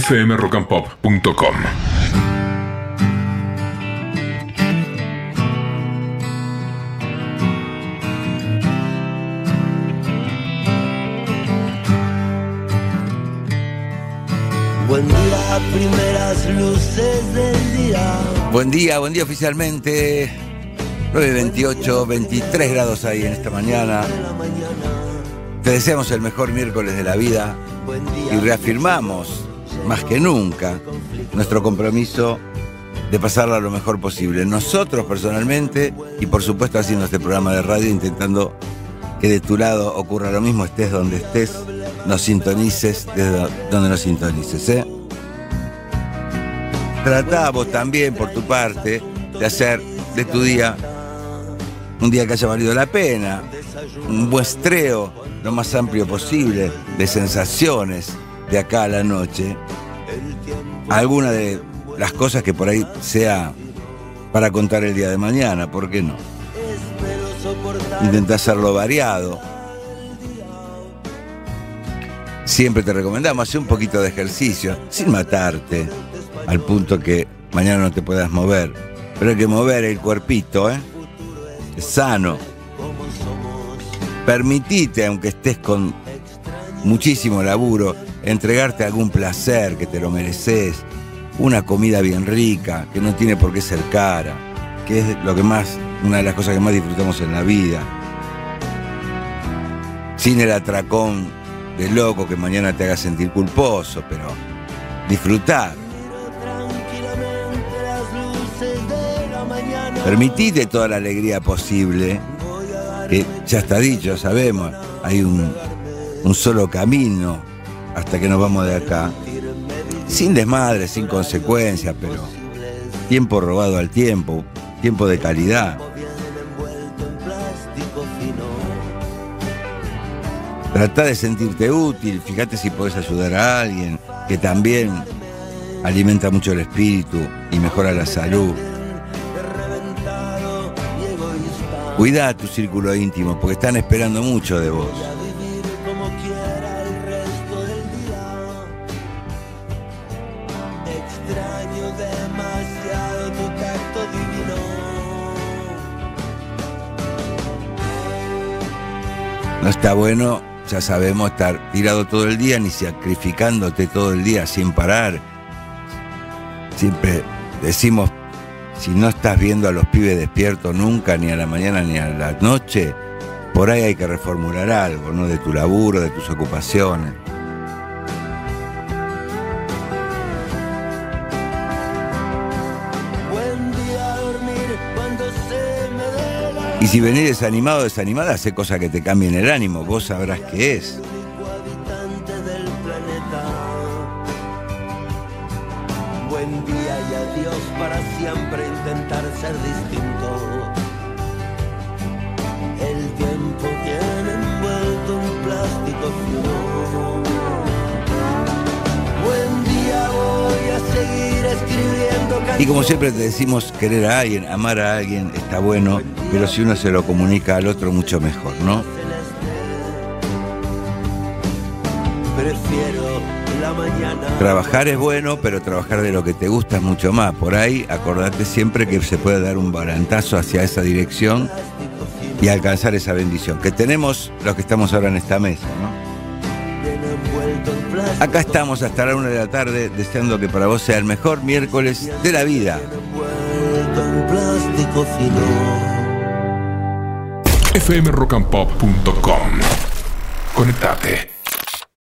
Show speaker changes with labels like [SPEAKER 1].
[SPEAKER 1] fmrockandpop.com.
[SPEAKER 2] Buen día, primeras luces del día.
[SPEAKER 3] Buen día, buen día oficialmente. 9.28, 23 grados ahí en esta mañana. Te deseamos el mejor miércoles de la vida y reafirmamos, más que nunca, nuestro compromiso de pasarla lo mejor posible. Nosotros personalmente y por supuesto haciendo este programa de radio intentando que de tu lado ocurra lo mismo, estés donde estés, nos sintonices desde donde nos sintonices. ¿eh? Tratá vos también por tu parte de hacer de tu día un día que haya valido la pena, un muestreo lo más amplio posible de sensaciones de acá a la noche. Alguna de las cosas que por ahí sea para contar el día de mañana, ¿por qué no? Intenta hacerlo variado. Siempre te recomendamos hacer un poquito de ejercicio, sin matarte, al punto que mañana no te puedas mover. Pero hay que mover el cuerpito, ¿eh? Sano. Permitite, aunque estés con muchísimo laburo, entregarte algún placer que te lo mereces, una comida bien rica, que no tiene por qué ser cara, que es lo que más, una de las cosas que más disfrutamos en la vida. Sin el atracón de loco que mañana te haga sentir culposo, pero disfrutar. Permitite toda la alegría posible, que ya está dicho, sabemos, hay un, un solo camino hasta que nos vamos de acá. Sin desmadre, sin consecuencias, pero tiempo robado al tiempo, tiempo de calidad. Trata de sentirte útil, fíjate si puedes ayudar a alguien, que también alimenta mucho el espíritu y mejora la salud. Cuida tu círculo íntimo, porque están esperando mucho de vos. No está bueno, ya sabemos, estar tirado todo el día ni sacrificándote todo el día sin parar. Siempre decimos, si no estás viendo a los pibes despiertos nunca, ni a la mañana ni a la noche, por ahí hay que reformular algo, ¿no? De tu laburo, de tus ocupaciones. Y si venís desanimado o desanimada, hace cosas que te cambien el ánimo, vos sabrás qué es.
[SPEAKER 2] Buen día y adiós para siempre intentar ser distinto. El tiempo viene
[SPEAKER 3] Y como siempre te decimos, querer a alguien, amar a alguien está bueno, pero si uno se lo comunica al otro, mucho mejor, ¿no? Trabajar es bueno, pero trabajar de lo que te gusta es mucho más. Por ahí, acordate siempre que se puede dar un balantazo hacia esa dirección y alcanzar esa bendición. Que tenemos los que estamos ahora en esta mesa, ¿no? Acá estamos hasta la una de la tarde, deseando que para vos sea el mejor miércoles de la vida.
[SPEAKER 1] Fmrockandpop.com. Conectate.